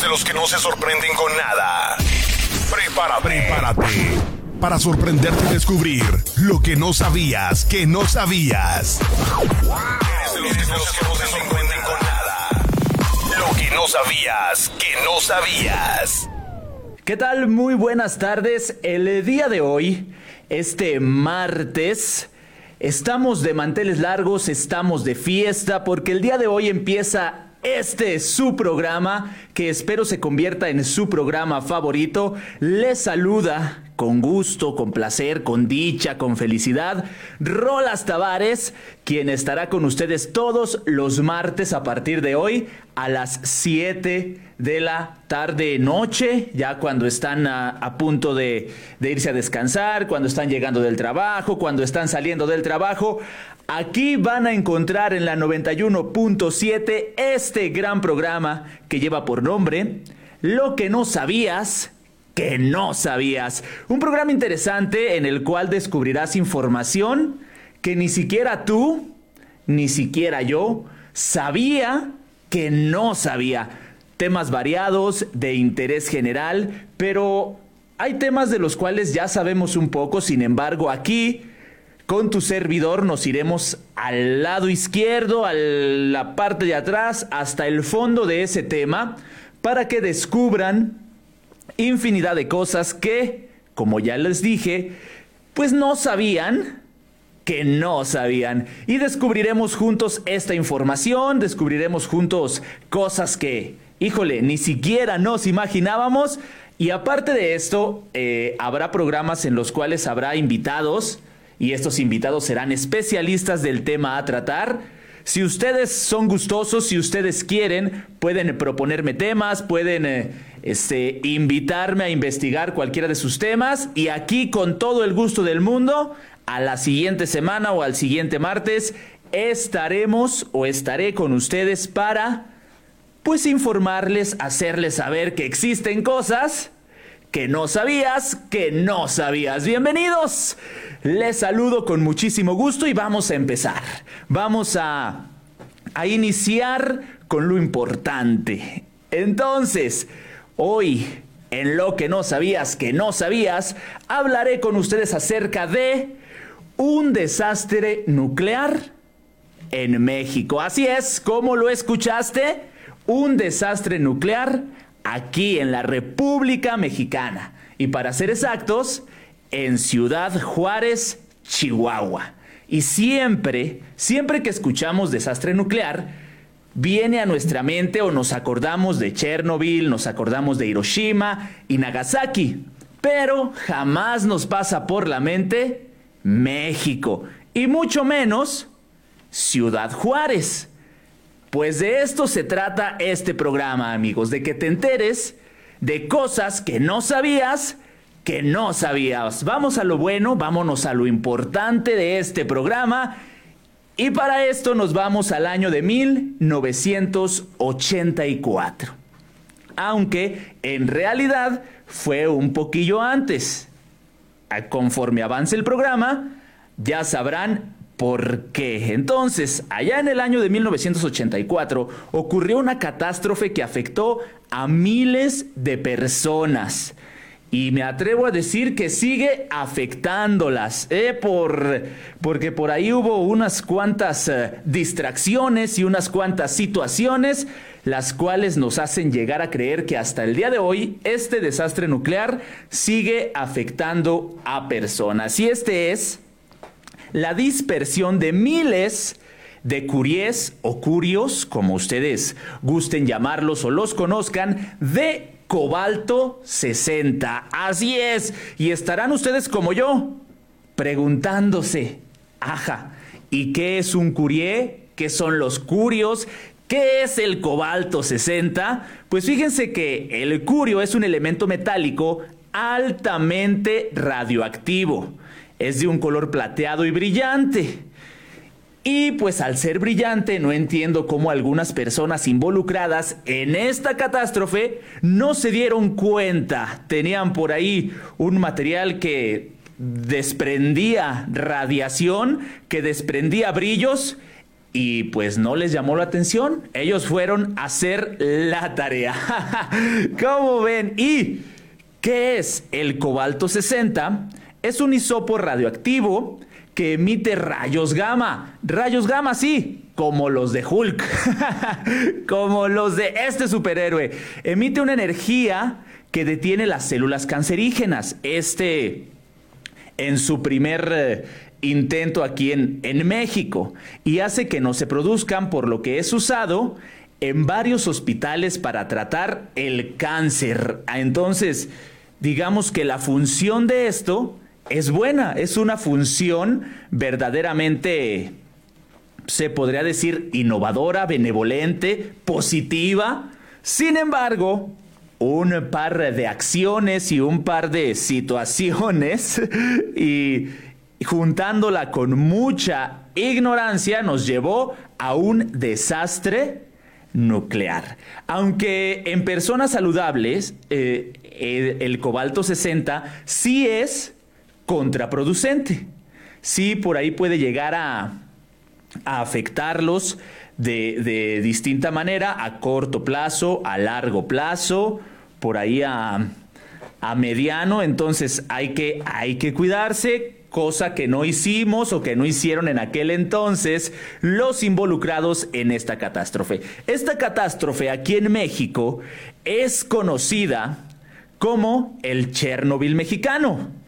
de los que no se sorprenden con nada. Prepárate. Prepárate para sorprenderte y descubrir lo que no sabías que no sabías. Lo que no sabías que no sabías. ¿Qué tal? Muy buenas tardes. El día de hoy, este martes, estamos de manteles largos, estamos de fiesta, porque el día de hoy empieza este es su programa, que espero se convierta en su programa favorito. Les saluda con gusto, con placer, con dicha, con felicidad, Rolas Tavares, quien estará con ustedes todos los martes a partir de hoy a las 7 de la tarde noche, ya cuando están a, punto de, de irse a descansar, cuando están llegando del trabajo, cuando están saliendo del trabajo. Aquí van a encontrar en la 91.7 este gran programa que lleva por nombre Lo que no sabías que no sabías. Un programa interesante en el cual descubrirás información que ni siquiera tú, ni siquiera yo, sabía que no sabía. Temas variados, de interés general, pero hay temas de los cuales ya sabemos un poco, sin embargo aquí con tu servidor nos iremos al lado izquierdo, a la parte de atrás, hasta el fondo de ese tema, para que descubran infinidad de cosas que, como ya les dije, pues no sabían que no sabían. Y descubriremos juntos esta información, descubriremos juntos cosas que, híjole, ni siquiera nos imaginábamos. Y aparte de esto, eh, habrá programas en los cuales habrá invitados y estos invitados serán especialistas del tema a tratar. Si ustedes son gustosos, si ustedes quieren, pueden proponerme temas, pueden eh, este, invitarme a investigar cualquiera de sus temas y aquí con todo el gusto del mundo, a la siguiente semana o al siguiente martes, estaremos o estaré con ustedes para pues informarles, hacerles saber que existen cosas que no sabías, que no sabías. Bienvenidos. Les saludo con muchísimo gusto y vamos a empezar. Vamos a, a iniciar con lo importante. Entonces, hoy, en lo que no sabías, que no sabías, hablaré con ustedes acerca de un desastre nuclear en México. Así es, como lo escuchaste, un desastre nuclear aquí en la República Mexicana. Y para ser exactos, en Ciudad Juárez, Chihuahua. Y siempre, siempre que escuchamos desastre nuclear, viene a nuestra mente o nos acordamos de Chernobyl, nos acordamos de Hiroshima y Nagasaki. Pero jamás nos pasa por la mente México. Y mucho menos Ciudad Juárez. Pues de esto se trata este programa, amigos, de que te enteres de cosas que no sabías, que no sabías. Vamos a lo bueno, vámonos a lo importante de este programa. Y para esto nos vamos al año de 1984. Aunque en realidad fue un poquillo antes. Conforme avance el programa, ya sabrán ¿Por qué? Entonces, allá en el año de 1984 ocurrió una catástrofe que afectó a miles de personas. Y me atrevo a decir que sigue afectándolas, ¿eh? Por, porque por ahí hubo unas cuantas eh, distracciones y unas cuantas situaciones, las cuales nos hacen llegar a creer que hasta el día de hoy este desastre nuclear sigue afectando a personas. Y este es la dispersión de miles de curies o curios, como ustedes gusten llamarlos o los conozcan, de cobalto 60. Así es, y estarán ustedes como yo, preguntándose, ajá, ¿y qué es un curie? ¿Qué son los curios? ¿Qué es el cobalto 60? Pues fíjense que el curio es un elemento metálico altamente radioactivo es de un color plateado y brillante. Y pues al ser brillante no entiendo cómo algunas personas involucradas en esta catástrofe no se dieron cuenta. Tenían por ahí un material que desprendía radiación, que desprendía brillos y pues no les llamó la atención. Ellos fueron a hacer la tarea. ¿Cómo ven? ¿Y qué es el cobalto 60? Es un hisopo radioactivo que emite rayos gamma. Rayos gamma, sí, como los de Hulk, como los de este superhéroe. Emite una energía que detiene las células cancerígenas. Este, en su primer eh, intento aquí en, en México, y hace que no se produzcan, por lo que es usado en varios hospitales para tratar el cáncer. Entonces, digamos que la función de esto es buena, es una función verdaderamente, se podría decir, innovadora, benevolente, positiva. Sin embargo, un par de acciones y un par de situaciones y juntándola con mucha ignorancia nos llevó a un desastre nuclear. Aunque en personas saludables eh, el, cobalto 60 sí es contraproducente. Sí, por ahí puede llegar a, afectarlos de, de, distinta manera, a corto plazo, a largo plazo, por ahí a, a mediano. Entonces hay que, hay que cuidarse, cosa que no hicimos o que no hicieron en aquel entonces los involucrados en esta catástrofe. Esta catástrofe aquí en México es conocida como el Chernobyl mexicano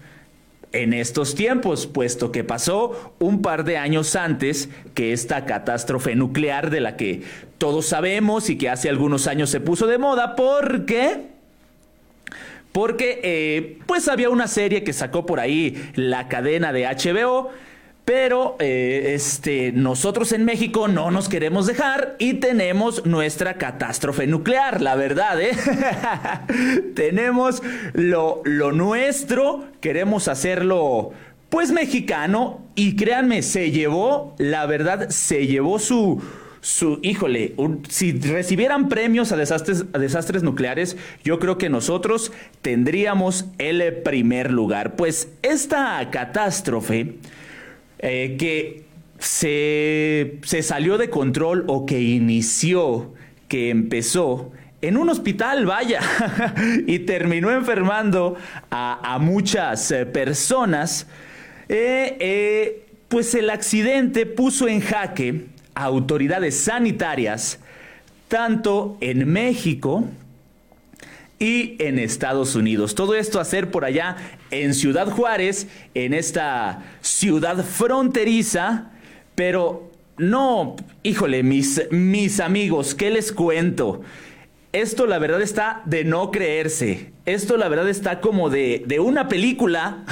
en estos tiempos, puesto que pasó un par de años antes que esta catástrofe nuclear de la que todos sabemos y que hace algunos años se puso de moda. Porque... Porque eh, pues había una serie que sacó por ahí la cadena de HBO pero eh, este, nosotros en México no nos queremos dejar y tenemos nuestra catástrofe nuclear, la verdad, ¿eh? tenemos lo, lo nuestro, queremos hacerlo pues mexicano y créanme, se llevó, la verdad, se llevó su, su, híjole, si recibieran premios a desastres, a desastres nucleares, yo creo que nosotros tendríamos el primer lugar. Pues esta catástrofe eh, que se, salió de control o que inició, que empezó en un hospital, vaya, y terminó enfermando a, muchas eh, personas, eh, pues el accidente puso en jaque a autoridades sanitarias, tanto en México y en Estados Unidos. Todo esto hacer por allá en Ciudad Juárez, en esta ciudad fronteriza, pero no, híjole, mis, mis amigos, ¿qué les cuento? Esto la verdad está de no creerse. Esto la verdad está como de, de una película,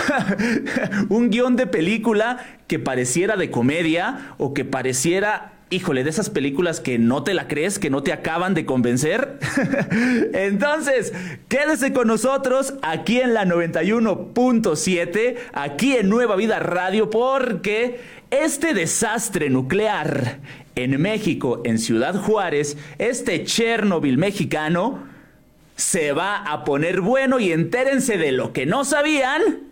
un guion de película que pareciera de comedia o que pareciera híjole, de esas películas que no te la crees, que no te acaban de convencer. Entonces, quédese con nosotros aquí en la 91.7, aquí en Nueva Vida Radio, porque este desastre nuclear en México, en Ciudad Juárez, este Chernobyl mexicano, se va a poner bueno y entérense de lo que no sabían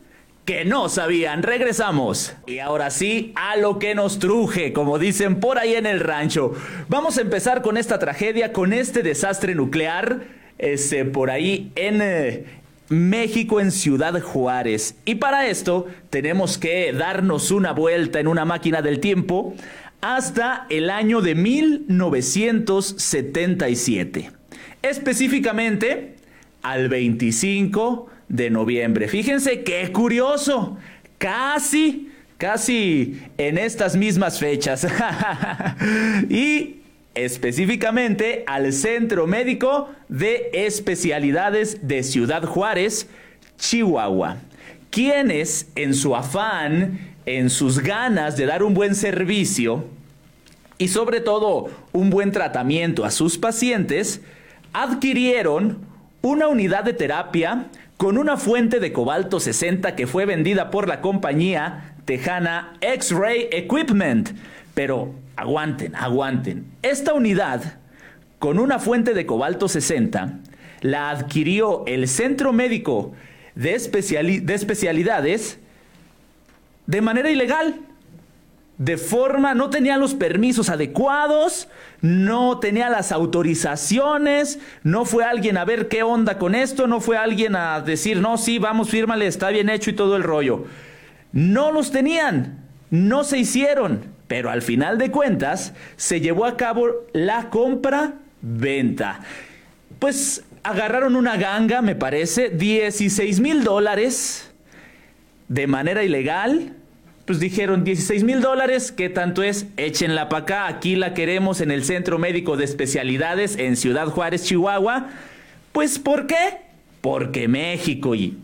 que no sabían. Regresamos. Y ahora sí, a lo que nos truje, como dicen por ahí en el rancho. Vamos a empezar con esta tragedia, con este desastre nuclear, este, por ahí en... Eh, México en Ciudad Juárez. Y para esto tenemos que darnos una vuelta en una máquina del tiempo hasta el año de 1977. Específicamente al 25 de noviembre. Fíjense qué curioso, casi, casi en estas mismas fechas. y específicamente al Centro Médico de Especialidades de Ciudad Juárez, Chihuahua, quienes en su afán, en sus ganas de dar un buen servicio y sobre todo un buen tratamiento a sus pacientes, adquirieron una unidad de terapia con una fuente de cobalto 60 que fue vendida por la compañía tejana X-Ray Equipment. Pero aguanten, aguanten. Esta unidad, con una fuente de cobalto 60, la adquirió el Centro Médico de, de Especialidades de manera ilegal. De forma, no tenía los permisos adecuados, no tenía las autorizaciones, no fue alguien a ver qué onda con esto, no fue alguien a decir, no, sí, vamos, fírmale, está bien hecho y todo el rollo. No los tenían, no se hicieron, pero al final de cuentas se llevó a cabo la compra-venta. Pues agarraron una ganga, me parece, 16 mil dólares de manera ilegal pues dijeron 16 mil dólares, ¿qué tanto es? Échenla para acá, aquí la queremos en el Centro Médico de Especialidades en Ciudad Juárez, Chihuahua. Pues ¿por qué? Porque México y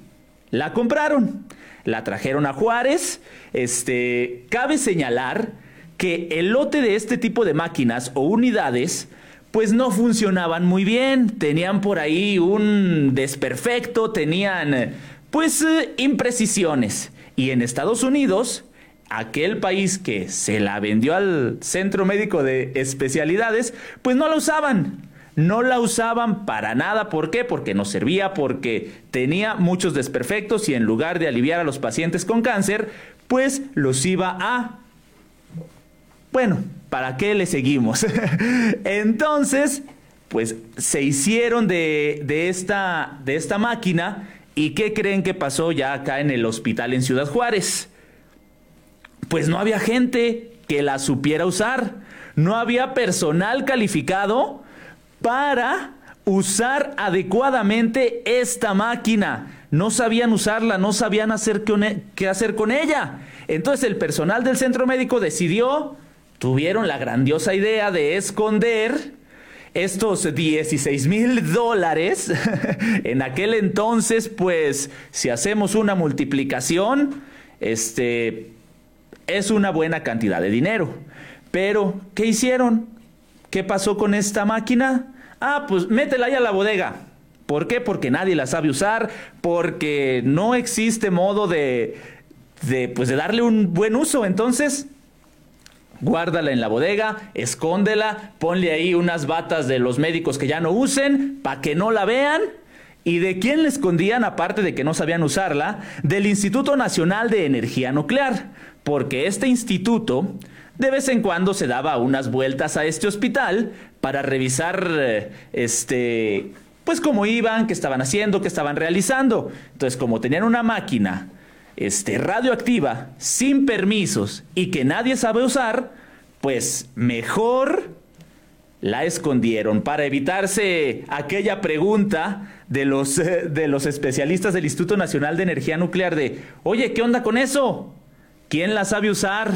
la compraron, la trajeron a Juárez. Este, cabe señalar que el lote de este tipo de máquinas o unidades pues no funcionaban muy bien, tenían por ahí un desperfecto, tenían pues eh, imprecisiones. Y en Estados Unidos aquel país que se la vendió al centro médico de especialidades, pues no la usaban. No la usaban para nada. ¿Por qué? Porque no servía, porque tenía muchos desperfectos y en lugar de aliviar a los pacientes con cáncer, pues los iba a... Bueno, ¿para qué le seguimos? Entonces, pues se hicieron de, de, esta, de esta máquina y ¿qué creen que pasó ya acá en el hospital en Ciudad Juárez? Pues no había gente que la supiera usar. No había personal calificado para usar adecuadamente esta máquina. No sabían usarla, no sabían hacer e, qué hacer con ella. Entonces el personal del centro médico decidió, tuvieron la grandiosa idea de esconder estos 16 mil dólares. en aquel entonces, pues, si hacemos una multiplicación, este, es una buena cantidad de dinero. Pero, ¿qué hicieron? ¿Qué pasó con esta máquina? Ah, pues métela ahí a la bodega. ¿Por qué? Porque nadie la sabe usar, porque no existe modo de, de, pues de darle un buen uso. Entonces, guárdala en la bodega, escóndela, ponle ahí unas batas de los médicos que ya no usen, para que no la vean. ¿Y de quién le escondían, aparte de que no sabían usarla? Del Instituto Nacional de Energía Nuclear porque este instituto de vez en cuando se daba unas vueltas a este hospital para revisar eh, este pues cómo iban, qué estaban haciendo, qué estaban realizando. Entonces, como tenían una máquina este radioactiva sin permisos y que nadie sabe usar, pues mejor la escondieron para evitarse aquella pregunta de los, de los especialistas del Instituto Nacional de Energía Nuclear de, oye, ¿qué onda con eso? ¿Quién la sabe usar?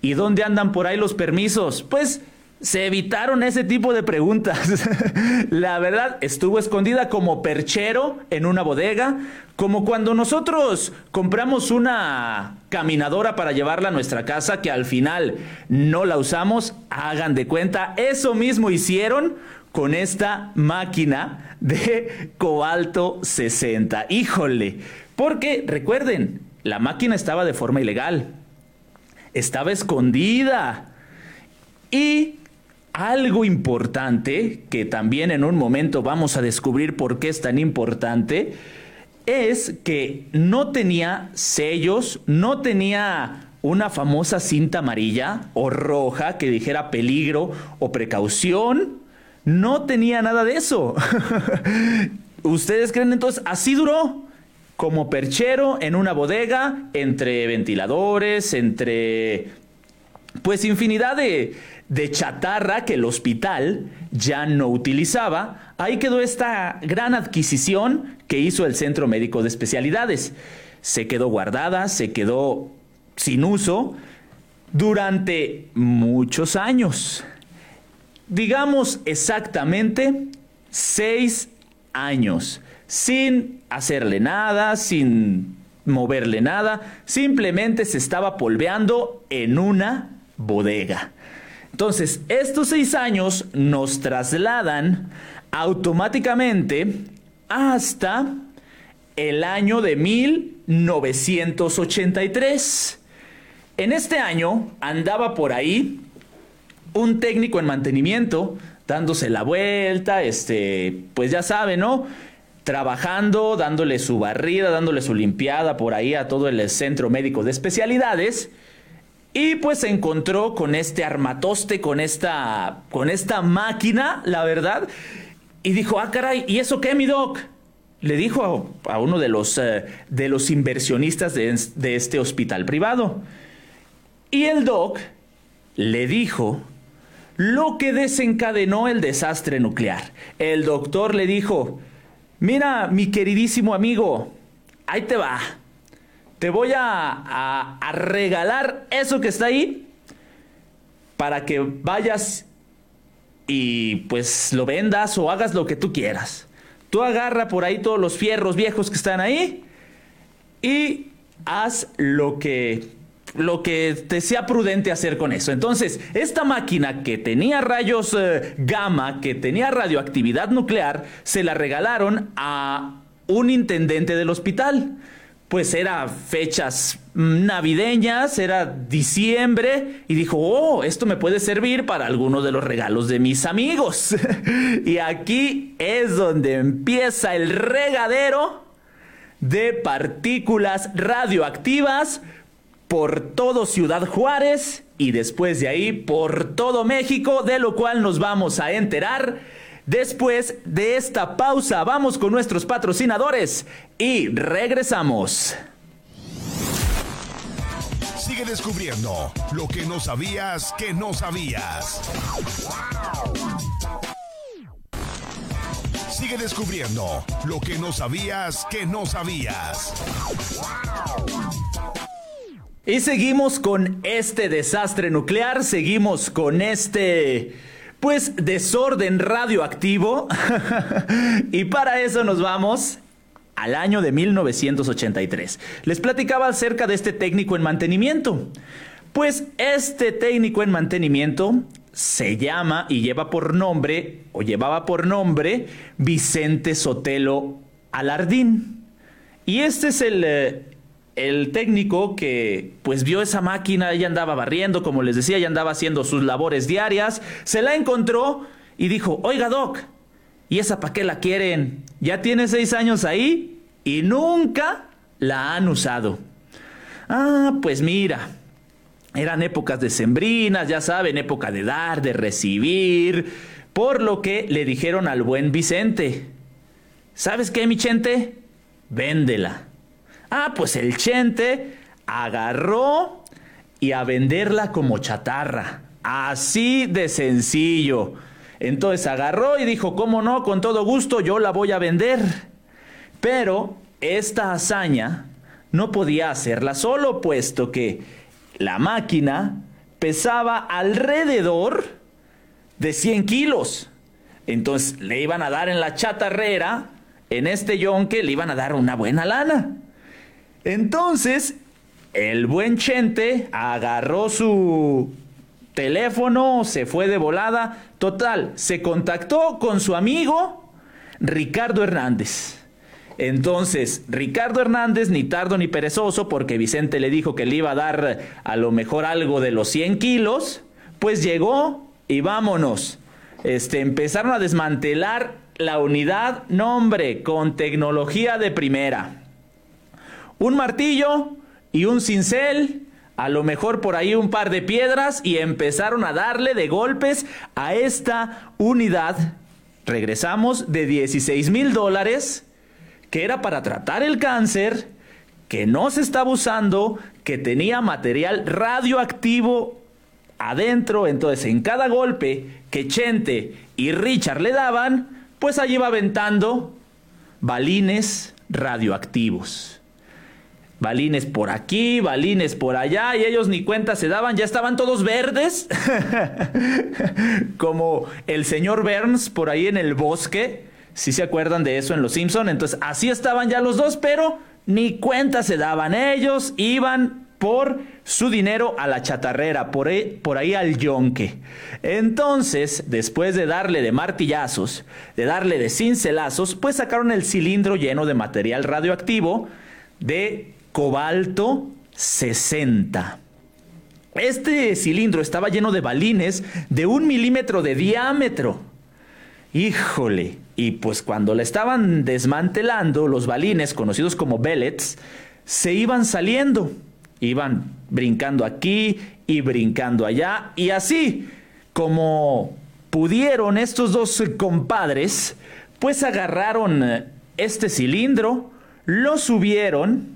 ¿Y dónde andan por ahí los permisos? Pues se evitaron ese tipo de preguntas. la verdad, estuvo escondida como perchero en una bodega, como cuando nosotros compramos una caminadora para llevarla a nuestra casa que al final no la usamos, hagan de cuenta, eso mismo hicieron con esta máquina de cobalto 60. Híjole, porque recuerden, la máquina estaba de forma ilegal. Estaba escondida. Y algo importante, que también en un momento vamos a descubrir por qué es tan importante, es que no tenía sellos, no tenía una famosa cinta amarilla o roja que dijera peligro o precaución. No tenía nada de eso. ¿Ustedes creen entonces? Así duró como perchero en una bodega, entre ventiladores, entre pues infinidad de, de chatarra que el hospital ya no utilizaba, ahí quedó esta gran adquisición que hizo el Centro Médico de Especialidades. Se quedó guardada, se quedó sin uso durante muchos años. Digamos exactamente seis años sin hacerle nada, sin moverle nada, simplemente se estaba polveando en una bodega. Entonces, estos seis años nos trasladan automáticamente hasta el año de 1983. En este año andaba por ahí un técnico en mantenimiento dándose la vuelta, este, pues ya sabe, ¿no? trabajando, dándole su barrida, dándole su limpiada por ahí a todo el centro médico de especialidades. Y pues se encontró con este armatoste, con esta, con esta máquina, la verdad. Y dijo, ah, caray, ¿y eso qué, mi doc? Le dijo a, uno de los, eh, de los inversionistas de, de este hospital privado. Y el doc le dijo lo que desencadenó el desastre nuclear. El doctor le dijo, mira, mi queridísimo amigo, ahí te va te voy a, regalar eso que está ahí para que vayas y pues lo vendas o hagas lo que tú quieras. Tú agarra por ahí todos los fierros viejos que están ahí y haz lo que lo que te sea prudente hacer con eso. Entonces, esta máquina que tenía rayos eh, gamma, que tenía radioactividad nuclear, se la regalaron a un intendente del hospital pues era fechas navideñas, era diciembre, y dijo, oh, esto me puede servir para alguno de los regalos de mis amigos. y aquí es donde empieza el regadero de partículas radioactivas por todo Ciudad Juárez y después de ahí por todo México, de lo cual nos vamos a enterar Después de esta pausa, vamos con nuestros patrocinadores y regresamos. Sigue descubriendo lo que no sabías que no sabías. Sigue descubriendo lo que no sabías que no sabías. Y seguimos con este desastre nuclear, seguimos con este pues desorden radioactivo. y para eso nos vamos al año de 1983. Les platicaba acerca de este técnico en mantenimiento. Pues este técnico en mantenimiento se llama y lleva por nombre, o llevaba por nombre, Vicente Sotelo Alardín. Y este es el, eh, el técnico que pues vio esa máquina, ella andaba barriendo, como les decía, ella andaba haciendo sus labores diarias, se la encontró y dijo, oiga Doc, ¿y esa para qué la quieren? Ya tiene seis años ahí y nunca la han usado. Ah, pues mira, eran épocas decembrinas, ya saben, época de dar, de recibir, por lo que le dijeron al buen Vicente, ¿sabes qué, mi chente? Véndela. Ah, pues el Chente agarró y a venderla como chatarra. Así de sencillo. Entonces agarró y dijo, ¿cómo no? Con todo gusto yo la voy a vender. Pero esta hazaña no podía hacerla solo, puesto que la máquina pesaba alrededor de 100 kilos. Entonces le iban a dar en la chatarrera, en este yonque, le iban a dar una buena lana. Entonces, el buen Chente agarró su teléfono, se fue de volada. Total, se contactó con su amigo Ricardo Hernández. Entonces, Ricardo Hernández, ni tardo ni perezoso, porque Vicente le dijo que le iba a dar a lo mejor algo de los 100 kilos, pues llegó y vámonos. Este, empezaron a desmantelar la unidad, nombre, con tecnología de primera un martillo y un cincel, a lo mejor por ahí un par de piedras y empezaron a darle de golpes a esta unidad. Regresamos de 16 mil dólares, que era para tratar el cáncer, que no se estaba usando, que tenía material radioactivo adentro. Entonces, en cada golpe que Chente y Richard le daban, pues allí iba aventando balines radioactivos balines por aquí, balines por allá, y ellos ni cuenta se daban, ya estaban todos verdes, como el señor Burns por ahí en el bosque, si se acuerdan de eso en Los Simpson, entonces así estaban ya los dos, pero ni cuenta se daban, ellos iban por su dinero a la chatarrera, por ahí, por ahí al yonque. Entonces, después de darle de martillazos, de darle de cincelazos, pues sacaron el cilindro lleno de material radioactivo de cobalto 60. Este cilindro estaba lleno de balines de un milímetro de diámetro. Híjole, y pues cuando le estaban desmantelando, los balines, conocidos como bellets, se iban saliendo. Iban brincando aquí y brincando allá. Y así como pudieron estos dos compadres, pues agarraron eh, este cilindro, lo subieron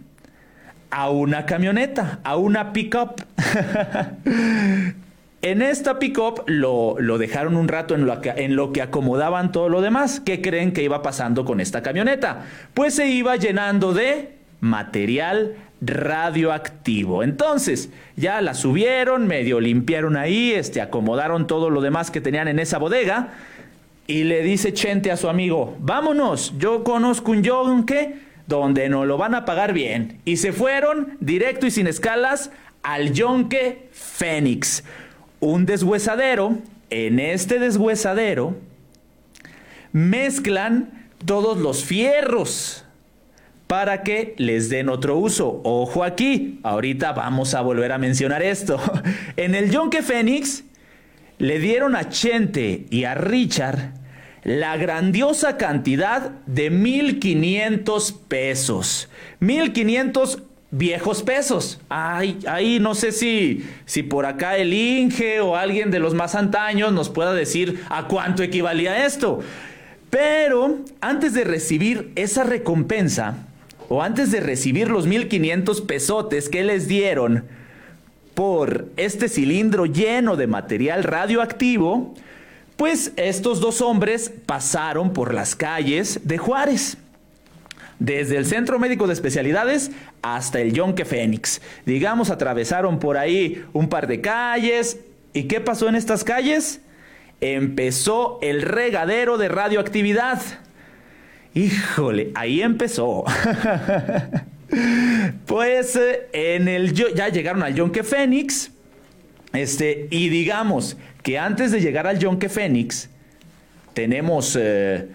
a una camioneta, a una pickup. en esta pickup lo, lo dejaron un rato en lo, que, en lo que acomodaban todo lo demás. ¿Qué creen que iba pasando con esta camioneta? Pues se iba llenando de material radioactivo. Entonces, ya la subieron, medio limpiaron ahí, este, acomodaron todo lo demás que tenían en esa bodega. Y le dice Chente a su amigo, vámonos, yo conozco un yonque donde nos lo van a pagar bien. Y se fueron directo y sin escalas al yonque Fénix, un deshuesadero. En este deshuesadero mezclan todos los fierros para que les den otro uso. Ojo aquí, ahorita vamos a volver a mencionar esto. en el Yonke Fénix le dieron a Chente y a Richard la grandiosa cantidad de 1500 pesos. 1500 viejos pesos. Ay, ahí no sé si, si por acá el Inge o alguien de los más antaños nos pueda decir a cuánto equivalía esto. Pero antes de recibir esa recompensa, o antes de recibir los 1500 pesotes que les dieron por este cilindro lleno de material radioactivo, pues estos dos hombres pasaron por las calles de Juárez. Desde el Centro Médico de Especialidades hasta el Yonke Fénix. Digamos, atravesaron por ahí un par de calles. ¿Y qué pasó en estas calles? Empezó el regadero de radioactividad. Híjole, ahí empezó. pues eh, en el ya llegaron al Yonke Fénix. Este, y digamos que antes de llegar al Yonke Fénix, tenemos eh,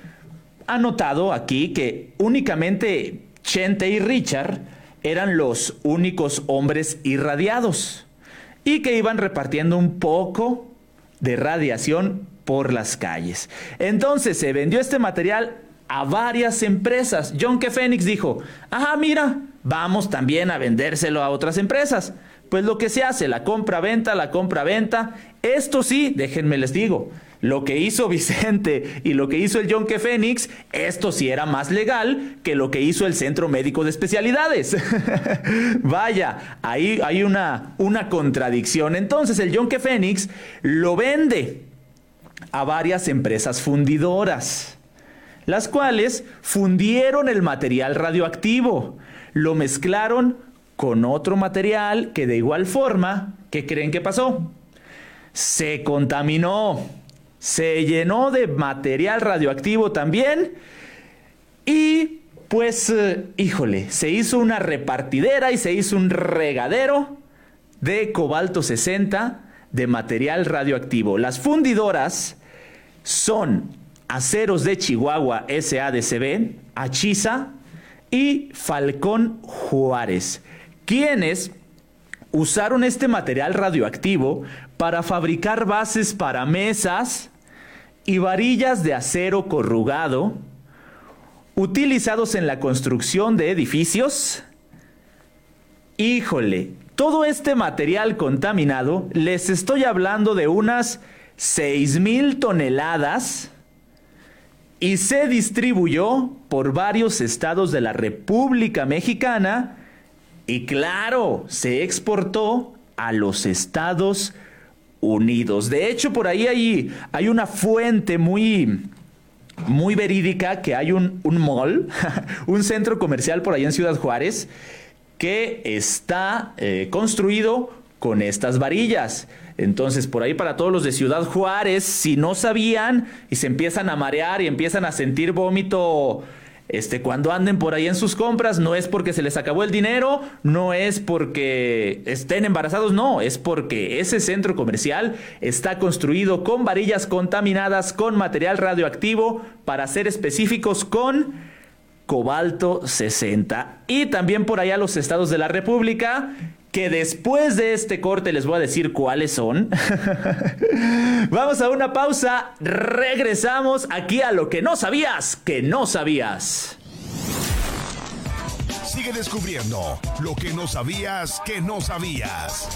anotado aquí que únicamente Chente y Richard eran los únicos hombres irradiados y que iban repartiendo un poco de radiación por las calles. Entonces se vendió este material a varias empresas. John K. Phoenix dijo, ajá, mira, vamos también a vendérselo a otras empresas. Pues lo que se hace, la compra-venta, la compra-venta. Esto sí, déjenme les digo, lo que hizo Vicente y lo que hizo el John K. Phoenix, esto sí era más legal que lo que hizo el Centro Médico de Especialidades. Vaya, ahí hay una, una contradicción. Entonces el John K. Phoenix lo vende a varias empresas fundidoras las cuales fundieron el material radioactivo, lo mezclaron con otro material que de igual forma, ¿qué creen que pasó? Se contaminó, se llenó de material radioactivo también y pues, eh, híjole, se hizo una repartidera y se hizo un regadero de cobalto 60 de material radioactivo. Las fundidoras son Aceros de Chihuahua SADCB, Achiza y Falcón Juárez, quienes usaron este material radioactivo para fabricar bases para mesas y varillas de acero corrugado utilizados en la construcción de edificios. Híjole, todo este material contaminado, les estoy hablando de unas 6.000 toneladas y se distribuyó por varios estados de la República Mexicana y claro, se exportó a los Estados Unidos. De hecho, por ahí hay, hay una fuente muy, muy verídica que hay un, un mall, un centro comercial por ahí en Ciudad Juárez, que está eh, construido con estas varillas. Entonces, por ahí para todos los de Ciudad Juárez, si no sabían y se empiezan a marear y empiezan a sentir vómito este, cuando anden por ahí en sus compras, no es porque se les acabó el dinero, no es porque estén embarazados, no, es porque ese centro comercial está construido con varillas contaminadas, con material radioactivo, para ser específicos, con cobalto 60. Y también por allá los estados de la República que después de este corte les voy a decir cuáles son. Vamos a una pausa, regresamos aquí a lo que no sabías, que no sabías. Sigue descubriendo lo que no sabías que no sabías.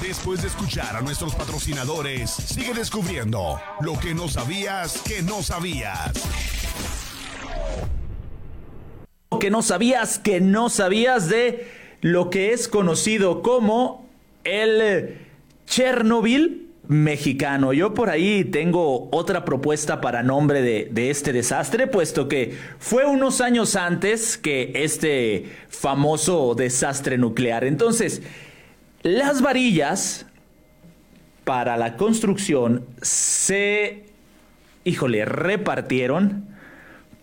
Después de escuchar a nuestros patrocinadores, sigue descubriendo lo que no sabías que no sabías. Que no sabías que no sabías de lo que es conocido como el Chernobyl mexicano. Yo por ahí tengo otra propuesta para nombre de, este desastre, puesto que fue unos años antes que este famoso desastre nuclear. Entonces, las varillas para la construcción se, híjole, repartieron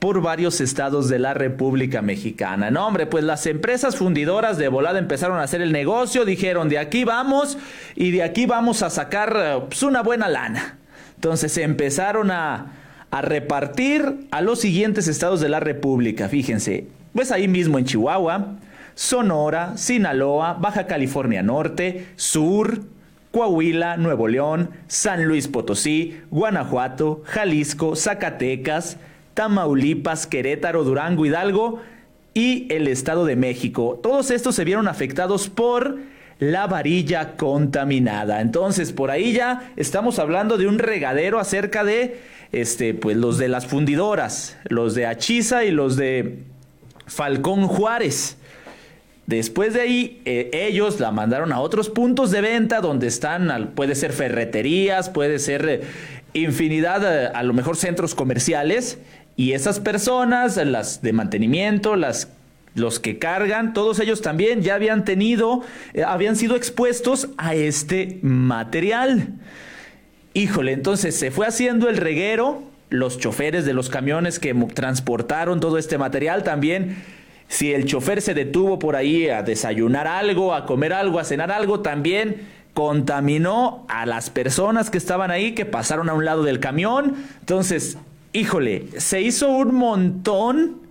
por varios estados de la República Mexicana. No, hombre, pues las empresas fundidoras de volada empezaron a hacer el negocio, dijeron, de aquí vamos y de aquí vamos a sacar pues, una buena lana. Entonces empezaron a, a repartir a los siguientes estados de la República, fíjense, pues ahí mismo en Chihuahua, Sonora, Sinaloa, Baja California Norte, Sur, Coahuila, Nuevo León, San Luis Potosí, Guanajuato, Jalisco, Zacatecas, Tamaulipas, Querétaro, Durango, Hidalgo y el Estado de México. Todos estos se vieron afectados por la varilla contaminada. Entonces, por ahí ya estamos hablando de un regadero acerca de este pues los de las fundidoras, los de Achiza y los de Falcón Juárez. Después de ahí, eh, ellos la mandaron a otros puntos de venta donde están, puede ser ferreterías, puede ser eh, infinidad, eh, a lo mejor centros comerciales, y esas personas, las de mantenimiento, las los que cargan, todos ellos también ya habían tenido, habían sido expuestos a este material. Híjole, entonces se fue haciendo el reguero, los choferes de los camiones que transportaron todo este material también si el chofer se detuvo por ahí a desayunar algo, a comer algo, a cenar algo, también contaminó a las personas que estaban ahí, que pasaron a un lado del camión. Entonces, híjole, se hizo un montón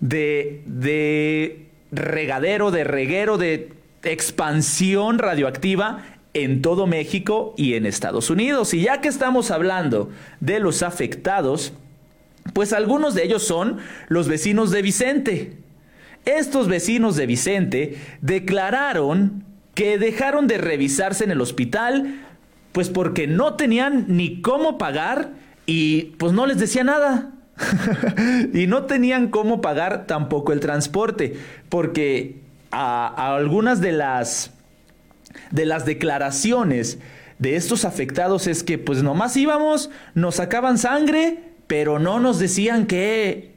de, de regadero, de reguero, de expansión radioactiva en todo México y en Estados Unidos. Y ya que estamos hablando de los afectados, pues algunos de ellos son los vecinos de Vicente. Estos vecinos de Vicente declararon que dejaron de revisarse en el hospital pues porque no tenían ni cómo pagar y pues no les decía nada. y no tenían cómo pagar tampoco el transporte, porque a, algunas de las de las declaraciones de estos afectados es que pues nomás íbamos, nos sacaban sangre, pero no nos decían qué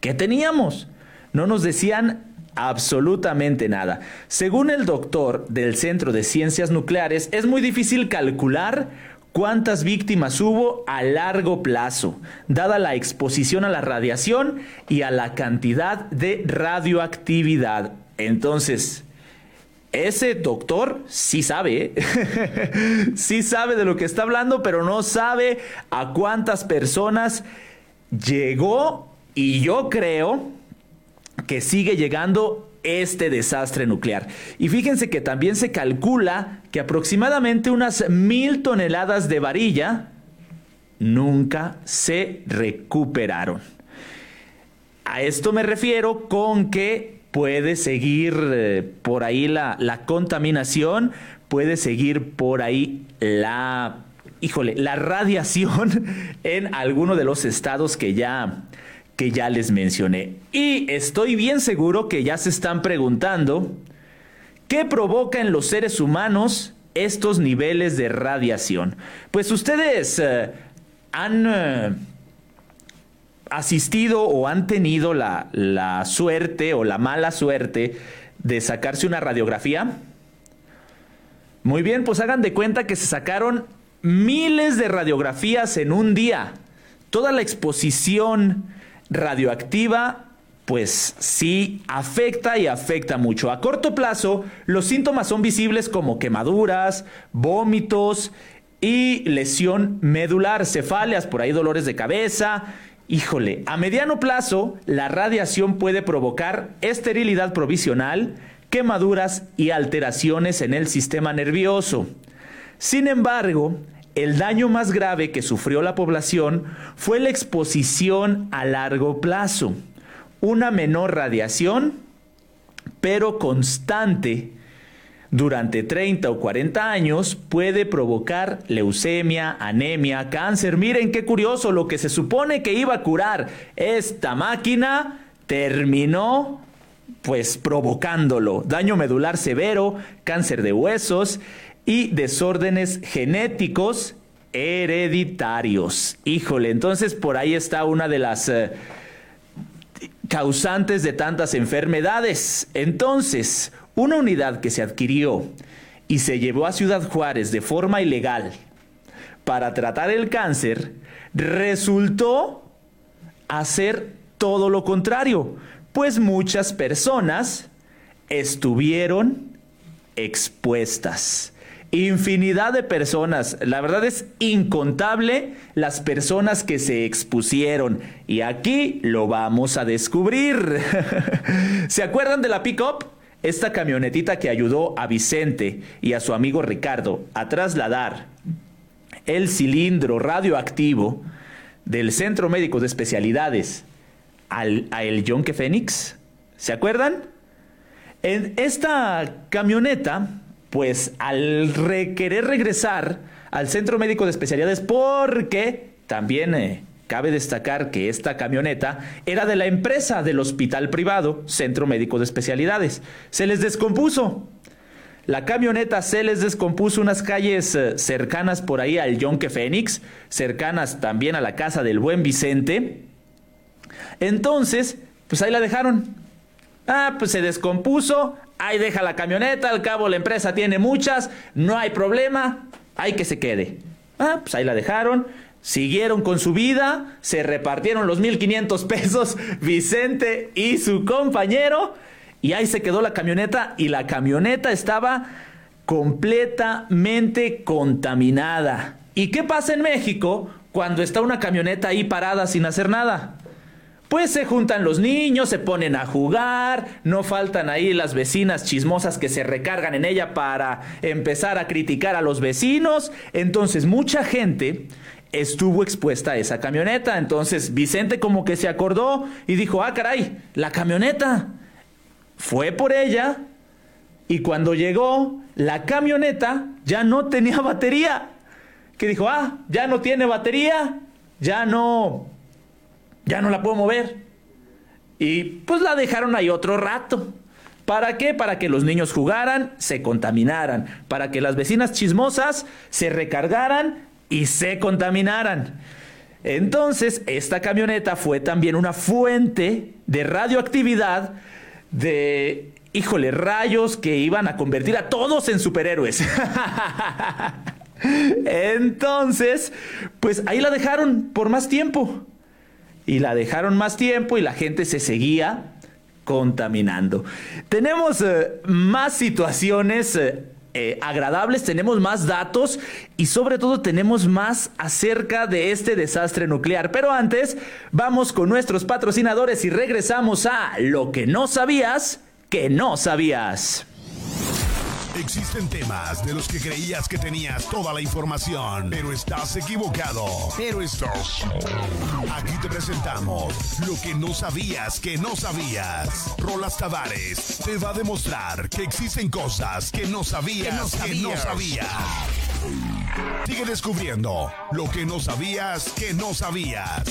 qué teníamos no nos decían absolutamente nada. Según el doctor del Centro de Ciencias Nucleares, es muy difícil calcular cuántas víctimas hubo a largo plazo, dada la exposición a la radiación y a la cantidad de radioactividad. Entonces, ese doctor sí sabe, ¿eh? sí sabe de lo que está hablando, pero no sabe a cuántas personas llegó y yo creo que sigue llegando este desastre nuclear. Y fíjense que también se calcula que aproximadamente unas mil toneladas de varilla nunca se recuperaron. A esto me refiero con que puede seguir eh, por ahí la, la contaminación, puede seguir por ahí la, híjole, la radiación en alguno de los estados que ya que ya les mencioné. Y estoy bien seguro que ya se están preguntando, ¿qué provoca en los seres humanos estos niveles de radiación? Pues ustedes eh, han eh, asistido o han tenido la, la suerte o la mala suerte de sacarse una radiografía. Muy bien, pues hagan de cuenta que se sacaron miles de radiografías en un día. Toda la exposición radioactiva pues sí afecta y afecta mucho. A corto plazo, los síntomas son visibles como quemaduras, vómitos y lesión medular, cefaleas, por ahí dolores de cabeza. Híjole, a mediano plazo, la radiación puede provocar esterilidad provisional, quemaduras y alteraciones en el sistema nervioso. Sin embargo, el daño más grave que sufrió la población fue la exposición a largo plazo, una menor radiación, pero constante durante 30 o 40 años puede provocar leucemia, anemia, cáncer. Miren qué curioso, lo que se supone que iba a curar esta máquina terminó pues provocándolo. Daño medular severo, cáncer de huesos y desórdenes genéticos hereditarios. Híjole, entonces por ahí está una de las eh, causantes de tantas enfermedades. Entonces, una unidad que se adquirió y se llevó a Ciudad Juárez de forma ilegal para tratar el cáncer, resultó hacer todo lo contrario, pues muchas personas estuvieron expuestas. Infinidad de personas, la verdad es incontable las personas que se expusieron y aquí lo vamos a descubrir. ¿Se acuerdan de la pick-up? Esta camionetita que ayudó a Vicente y a su amigo Ricardo a trasladar el cilindro radioactivo del Centro Médico de Especialidades al, a el Yonke Fénix. ¿Se acuerdan? En esta camioneta, pues al querer regresar al Centro Médico de Especialidades, porque también eh, cabe destacar que esta camioneta era de la empresa del hospital privado, Centro Médico de Especialidades. Se les descompuso. La camioneta se les descompuso unas calles eh, cercanas por ahí al Yonke Fénix, cercanas también a la casa del buen Vicente. Entonces, pues ahí la dejaron. Ah, pues se descompuso, ahí deja la camioneta, al cabo la empresa tiene muchas, no hay problema, hay que se quede. Ah, pues ahí la dejaron, siguieron con su vida, se repartieron los 1.500 pesos Vicente y su compañero, y ahí se quedó la camioneta y la camioneta estaba completamente contaminada. ¿Y qué pasa en México cuando está una camioneta ahí parada sin hacer nada? Pues se juntan los niños, se ponen a jugar, no faltan ahí las vecinas chismosas que se recargan en ella para empezar a criticar a los vecinos. Entonces mucha gente estuvo expuesta a esa camioneta. Entonces Vicente como que se acordó y dijo, ah, caray, la camioneta. Fue por ella y cuando llegó, la camioneta ya no tenía batería. Que dijo, ah, ya no tiene batería, ya no ya no la puedo mover. Y pues la dejaron ahí otro rato. ¿Para qué? Para que los niños jugaran, se contaminaran, para que las vecinas chismosas se recargaran y se contaminaran. Entonces, esta camioneta fue también una fuente de radioactividad de, híjole, rayos que iban a convertir a todos en superhéroes. Entonces, pues ahí la dejaron por más tiempo y la dejaron más tiempo y la gente se seguía contaminando. Tenemos eh, más situaciones eh, eh, agradables, tenemos más datos y sobre todo tenemos más acerca de este desastre nuclear. Pero antes vamos con nuestros patrocinadores y regresamos a lo que no sabías que no sabías. Existen temas de los que creías que tenías toda la información, pero estás equivocado. Pero estás. Aquí te presentamos lo que no sabías que no sabías. Rolas Tavares te va a demostrar que existen cosas que no sabías que no sabías. Sigue descubriendo lo que no sabías que no sabías.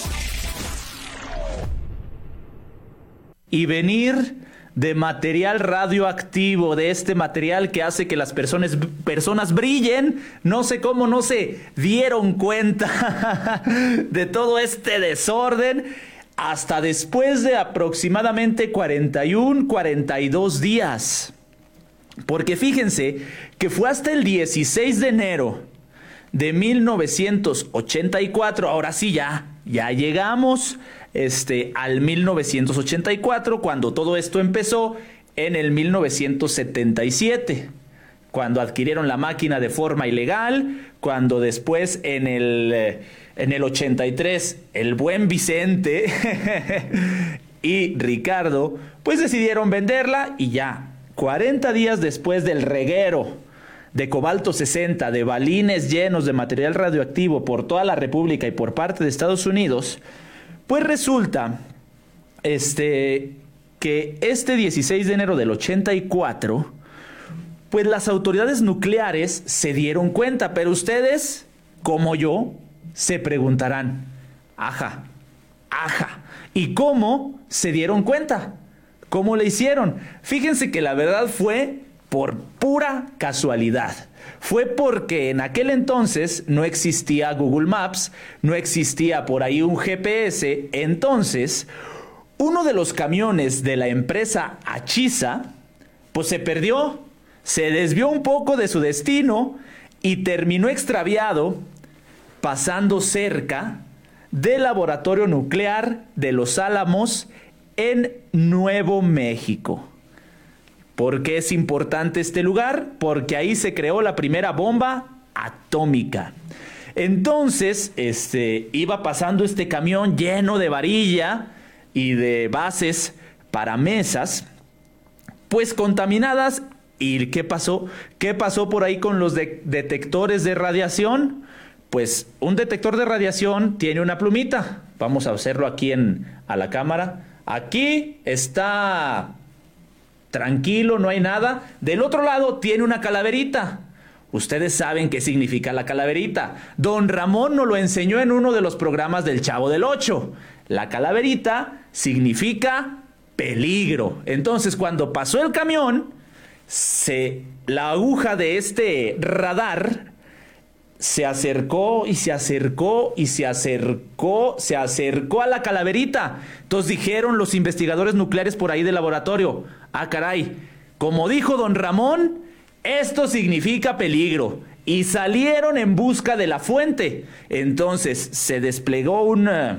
Y venir de material radioactivo, de este material que hace que las personas, personas brillen. No sé cómo no se dieron cuenta de todo este desorden hasta después de aproximadamente 41, 42 días. Porque fíjense que fue hasta el 16 de enero de 1984, ahora sí ya, ya llegamos este, al 1984, cuando todo esto empezó, en el 1977 cuando adquirieron la máquina de forma ilegal, cuando después en el, eh, en el 83 el buen Vicente y Ricardo pues decidieron venderla y ya, 40 días después del reguero de cobalto 60, de balines llenos de material radioactivo por toda la República y por parte de Estados Unidos, pues resulta este, que este 16 de enero del 84, pues las autoridades nucleares se dieron cuenta, pero ustedes, como yo, se preguntarán, ajá, ajá, ¿y cómo se dieron cuenta? ¿Cómo le hicieron? Fíjense que la verdad fue por pura casualidad. Fue porque en aquel entonces no existía Google Maps, no existía por ahí un GPS, entonces uno de los camiones de la empresa Achisa, pues se perdió, se desvió un poco de su destino y terminó extraviado pasando cerca del laboratorio nuclear de Los Álamos en Nuevo México. ¿Por qué es importante este lugar? Porque ahí se creó la primera bomba atómica. Entonces, este, iba pasando este camión lleno de varilla y de bases para mesas, pues contaminadas. ¿Y qué pasó? ¿Qué pasó por ahí con los detectores de radiación? Pues un detector de radiación tiene una plumita. Vamos a hacerlo aquí en, a la cámara. Aquí está tranquilo, no hay nada. Del otro lado tiene una calaverita. Ustedes saben qué significa la calaverita. Don Ramón nos lo enseñó en uno de los programas del Chavo del Ocho. La calaverita significa peligro. Entonces, cuando pasó el camión, se, la aguja de este radar se acercó y se acercó y se acercó, se acercó a la calaverita. Entonces dijeron los investigadores nucleares por ahí del laboratorio, ah caray, como dijo don Ramón, esto significa peligro. Y salieron en busca de la fuente. Entonces se desplegó un, eh,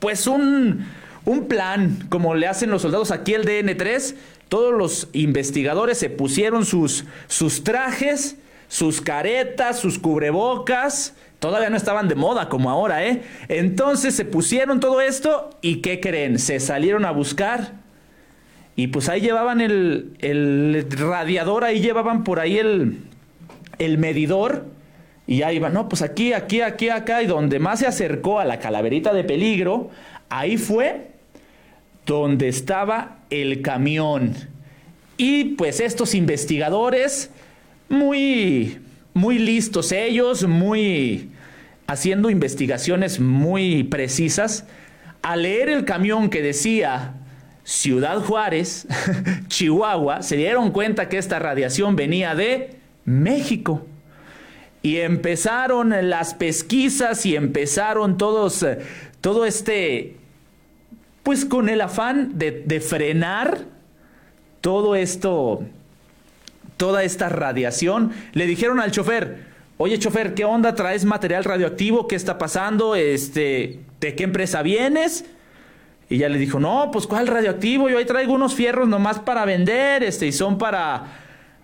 pues un, un plan, como le hacen los soldados aquí el DN3. Todos los investigadores se pusieron sus, sus trajes, sus caretas, sus cubrebocas, todavía no estaban de moda como ahora, ¿eh? Entonces se pusieron todo esto y ¿qué creen? Se salieron a buscar y pues ahí llevaban el, el radiador, ahí llevaban por ahí el, el medidor y ahí iban, no, pues aquí, aquí, aquí, acá y donde más se acercó a la calaverita de peligro, ahí fue donde estaba el camión. Y pues estos investigadores muy, muy listos ellos, muy haciendo investigaciones muy precisas. Al leer el camión que decía Ciudad Juárez, Chihuahua, se dieron cuenta que esta radiación venía de México. Y empezaron las pesquisas y empezaron todos, eh, todo este, pues con el afán de, frenar todo esto, toda esta radiación, le dijeron al chofer, oye chofer, ¿qué onda? ¿Traes material radioactivo? ¿Qué está pasando? Este, ¿De qué empresa vienes? Y ya le dijo, no, pues ¿cuál radioactivo? Yo ahí traigo unos fierros nomás para vender, este, y son para,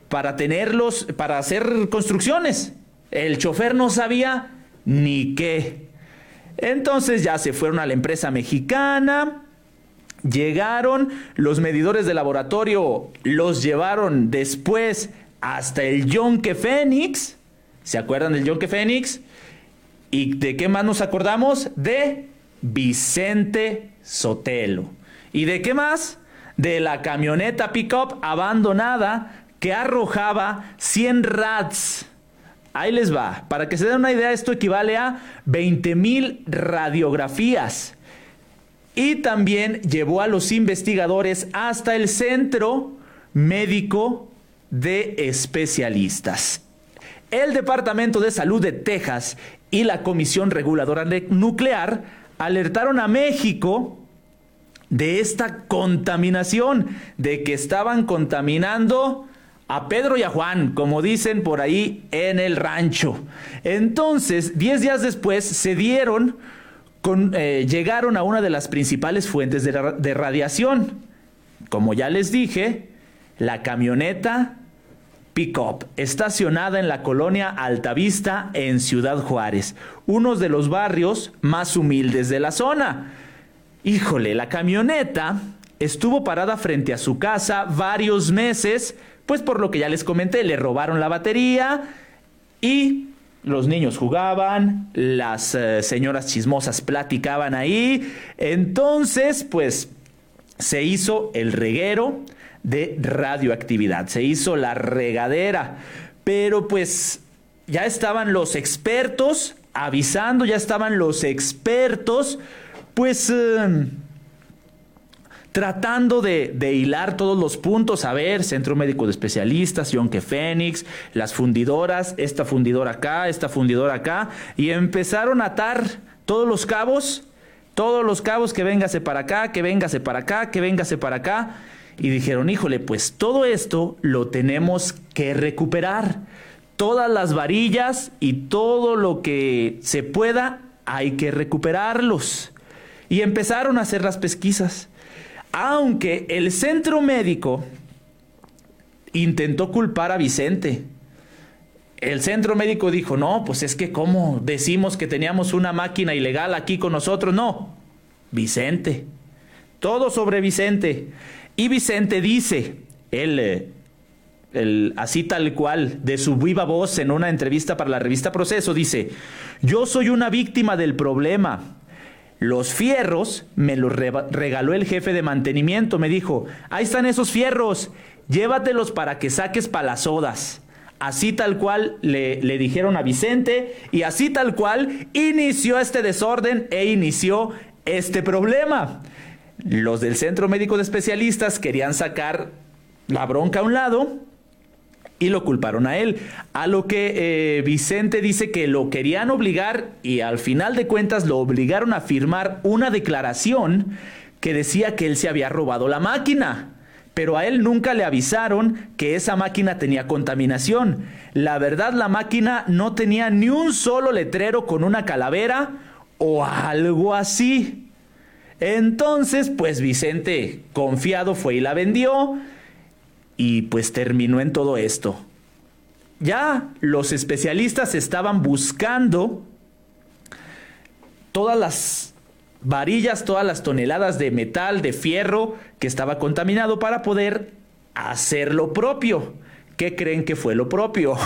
para tenerlos, para hacer construcciones. El chofer no sabía ni qué. Entonces ya se fueron a la empresa mexicana, Llegaron, los medidores de laboratorio los llevaron después hasta el Yonke Fénix. ¿Se acuerdan del Yonke Fénix? ¿Y de qué más nos acordamos? De Vicente Sotelo. ¿Y de qué más? De la camioneta pickup abandonada que arrojaba 100 rats. Ahí les va. Para que se den una idea, esto equivale a 20 mil radiografías y también llevó a los investigadores hasta el Centro Médico de Especialistas. El Departamento de Salud de Texas y la Comisión Reguladora Nuclear alertaron a México de esta contaminación, de que estaban contaminando a Pedro y a Juan, como dicen por ahí en el rancho. Entonces, 10 días después se dieron eh, llegaron a una de las principales fuentes de, de radiación. Como ya les dije, la camioneta Pickup, estacionada en la colonia Altavista en Ciudad Juárez, uno de los barrios más humildes de la zona. Híjole, la camioneta estuvo parada frente a su casa varios meses Pues por lo que ya les comenté, le robaron la batería y los niños jugaban, las eh, señoras chismosas platicaban ahí. Entonces, pues se hizo el reguero de radioactividad, se hizo la regadera. Pero pues ya estaban los expertos avisando, ya estaban los expertos, pues... Em, tratando de, hilar todos los puntos, a ver, Centro Médico de Especialistas, Yonke Fénix, las fundidoras, esta fundidora acá, esta fundidora acá, y empezaron a atar todos los cabos, todos los cabos que véngase para acá, que véngase para acá, que véngase para acá, y dijeron, híjole, pues todo esto lo tenemos que recuperar. Todas las varillas y todo lo que se pueda, hay que recuperarlos. Y empezaron a hacer las pesquisas. Aunque el centro médico intentó culpar a Vicente. El centro médico dijo, no, pues es que cómo decimos que teníamos una máquina ilegal aquí con nosotros. No, Vicente. Todo sobre Vicente. Y Vicente dice, él, eh, el, así tal cual, de su viva voz en una entrevista para la revista Proceso, dice, yo soy una víctima del problema. Los fierros me los regaló el jefe de mantenimiento. Me dijo, ahí están esos fierros, llévatelos para que saques palazodas. Así tal cual le, le, dijeron a Vicente y así tal cual inició este desorden e inició este problema. Los del Centro Médico de Especialistas querían sacar la bronca a un lado y lo culparon a él. A lo que eh, Vicente dice que lo querían obligar y al final de cuentas lo obligaron a firmar una declaración que decía que él se había robado la máquina. Pero a él nunca le avisaron que esa máquina tenía contaminación. La verdad, la máquina no tenía ni un solo letrero con una calavera o algo así. Entonces, pues Vicente, confiado, fue y la vendió y pues terminó en todo esto. Ya los especialistas estaban buscando todas las varillas, todas las toneladas de metal, de fierro que estaba contaminado para poder hacer lo propio. ¿Qué creen que fue lo propio?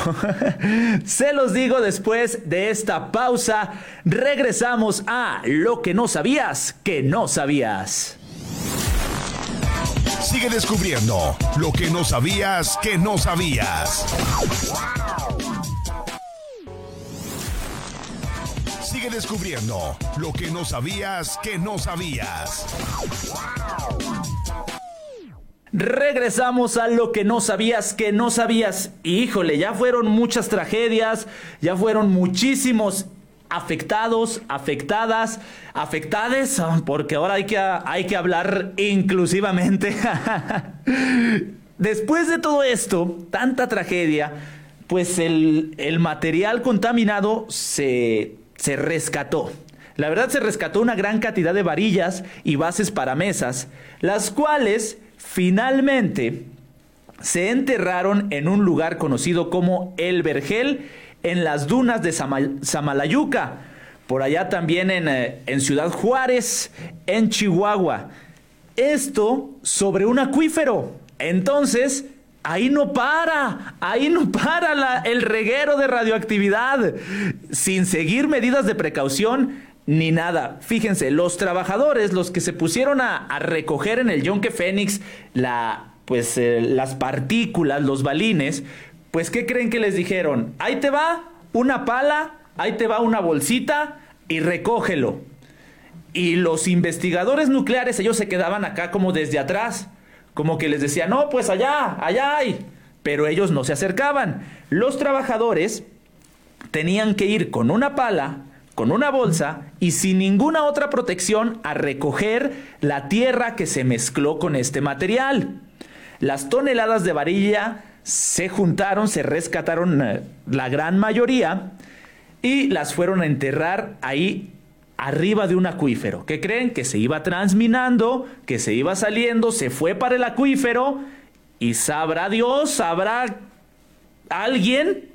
Se los digo después de esta pausa. Regresamos a lo que no sabías que no sabías. Sigue descubriendo lo que no sabías que no sabías. Sigue descubriendo lo que no sabías que no sabías. Regresamos a lo que no sabías que no sabías. Híjole, ya fueron muchas tragedias, ya fueron muchísimos afectados, afectadas, afectades, porque ahora hay que, hay que hablar inclusivamente. Después de todo esto, tanta tragedia, pues el, el material contaminado se, se rescató. La verdad se rescató una gran cantidad de varillas y bases para mesas, las cuales finalmente se enterraron en un lugar conocido como El Vergel en las dunas de Samalayuca, por allá también en, eh, en, Ciudad Juárez, en Chihuahua. Esto sobre un acuífero. Entonces, ahí no para, ahí no para el reguero de radioactividad, sin seguir medidas de precaución ni nada. Fíjense, los trabajadores, los que se pusieron a, recoger en el Yonke Fénix pues, eh, las partículas, los balines, pues, ¿qué creen que les dijeron? Ahí te va una pala, ahí te va una bolsita y recógelo. Y los investigadores nucleares, ellos se quedaban acá como desde atrás, como que les decían, no, pues allá, allá hay. Pero ellos no se acercaban. Los trabajadores tenían que ir con una pala, con una bolsa y sin ninguna otra protección a recoger la tierra que se mezcló con este material. Las toneladas de varilla se juntaron, se rescataron eh, la gran mayoría y las fueron a enterrar ahí arriba de un acuífero. ¿Qué creen? Que se iba transminando, que se iba saliendo, se fue para el acuífero y sabrá Dios, sabrá alguien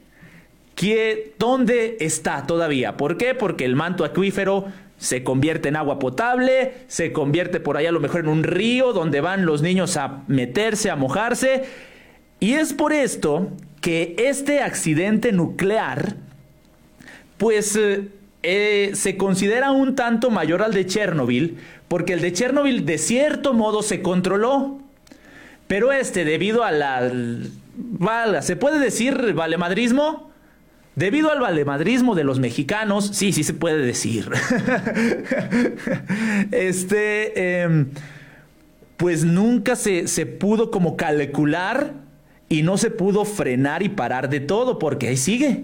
que dónde está todavía. ¿Por qué? Porque el manto acuífero se convierte en agua potable, se convierte por ahí a lo mejor en un río donde van los niños a meterse, a mojarse Y es por esto que este accidente nuclear, pues eh, eh, se considera un tanto mayor al de Chernobyl, porque el de Chernobyl de cierto modo se controló. Pero este, debido a la... ¿Se puede decir valemadrismo? Debido al valemadrismo de los mexicanos, sí, sí se puede decir. este, em, pues nunca se, se pudo como calcular y no se pudo frenar y parar de todo, porque ahí sigue.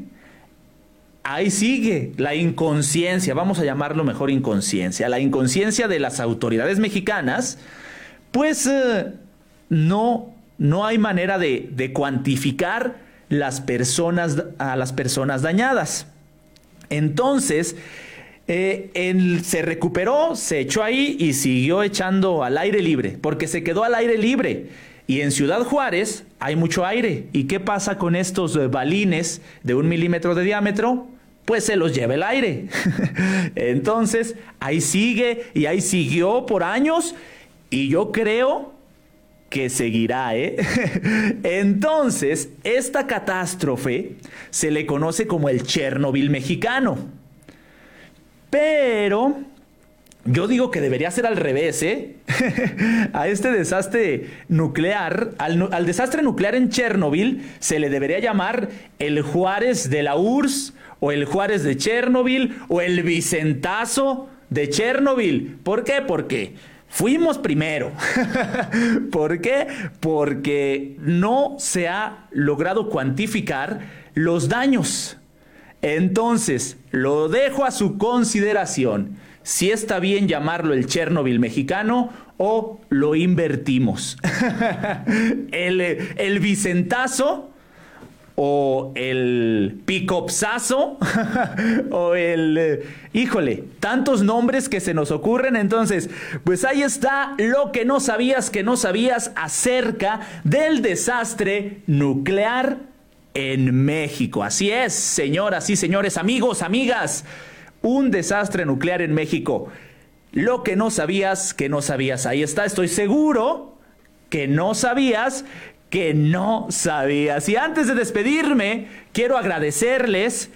Ahí sigue la inconsciencia, vamos a llamarlo mejor inconsciencia, la inconsciencia de las autoridades mexicanas, pues eh, no, no hay manera de, de cuantificar las personas, a las personas dañadas. Entonces, eh, él se recuperó, se echó ahí y siguió echando al aire libre, porque se quedó al aire libre. Y en Ciudad Juárez hay mucho aire. ¿Y qué pasa con estos eh, balines de un milímetro de diámetro? Pues se los lleva el aire. Entonces, ahí sigue y ahí siguió por años. Y yo creo que seguirá, ¿eh? Entonces, esta catástrofe se le conoce como el Chernobyl mexicano. Pero yo digo que debería ser al revés, ¿eh? a este desastre nuclear, al, desastre nuclear en Chernobyl, se le debería llamar el Juárez de la URSS, o el Juárez de Chernobyl, o el Vicentazo de Chernobyl. ¿Por qué? Porque fuimos primero. ¿Por qué? Porque no se ha logrado cuantificar los daños. Entonces, lo dejo a su consideración si está bien llamarlo el Chernobyl mexicano o lo invertimos. el, el Vicentazo o el Picopsazo o el... Eh, híjole, tantos nombres que se nos ocurren. Entonces, pues ahí está lo que no sabías que no sabías acerca del desastre nuclear en México. Así es, señoras y señores, amigos, amigas un desastre nuclear en México. Lo que no sabías, que no sabías. Ahí está, estoy seguro que no sabías, que no sabías. Y antes de despedirme, quiero agradecerles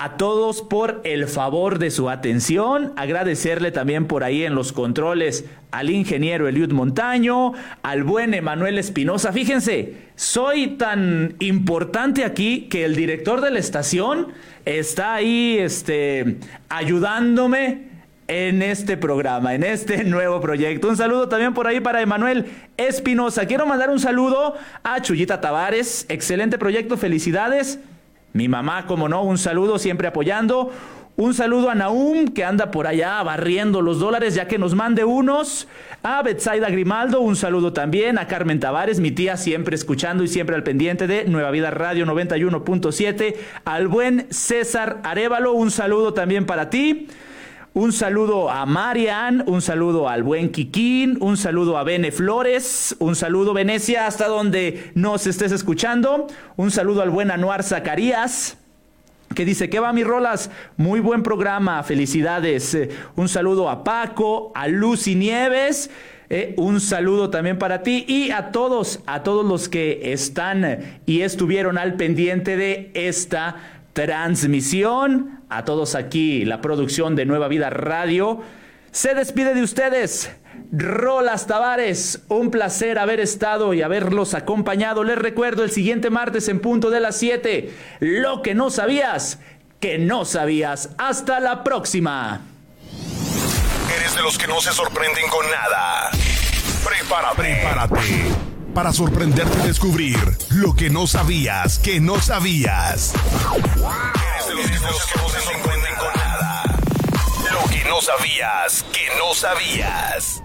a todos por el favor de su atención, agradecerle también por ahí en los controles al ingeniero Eliud Montaño, al buen Emanuel Espinosa. Fíjense, soy tan importante aquí que el director de la estación está ahí este, ayudándome en este programa, en este nuevo proyecto. Un saludo también por ahí para Emanuel Espinosa. Quiero mandar un saludo a Chuyita Tavares. Excelente proyecto, felicidades. Mi mamá, como no, un saludo siempre apoyando. Un saludo a Naum, que anda por allá barriendo los dólares, ya que nos mande unos. A Betsaida Grimaldo, un saludo también. A Carmen Tavares, mi tía, siempre escuchando y siempre al pendiente de Nueva Vida Radio 91.7. Al buen César Arevalo, un saludo también para ti. Un saludo a Marian, un saludo al buen Kikín, un saludo a Bene Flores, un saludo Venecia hasta donde nos estés escuchando, un saludo al buen Anuar Zacarías que dice, ¿qué va mi rolas? Muy buen programa, felicidades. Eh, un saludo a Paco, a Lucy Nieves. Eh, un saludo también para ti y a todos, a todos los que están y estuvieron al pendiente de esta transmisión. A todos aquí, la producción de Nueva Vida Radio. Se despide de ustedes. Rolas Tavares, un placer haber estado y haberlos acompañado. Les recuerdo el siguiente martes en punto de las 7. Lo que no sabías, que no sabías. Hasta la próxima. Eres de los que no se sorprenden con nada. Prepárate. Prepárate para sorprenderte y descubrir lo que no sabías que no sabías. Los que no se sorprenden con nada. Lo que no sabías que no sabías.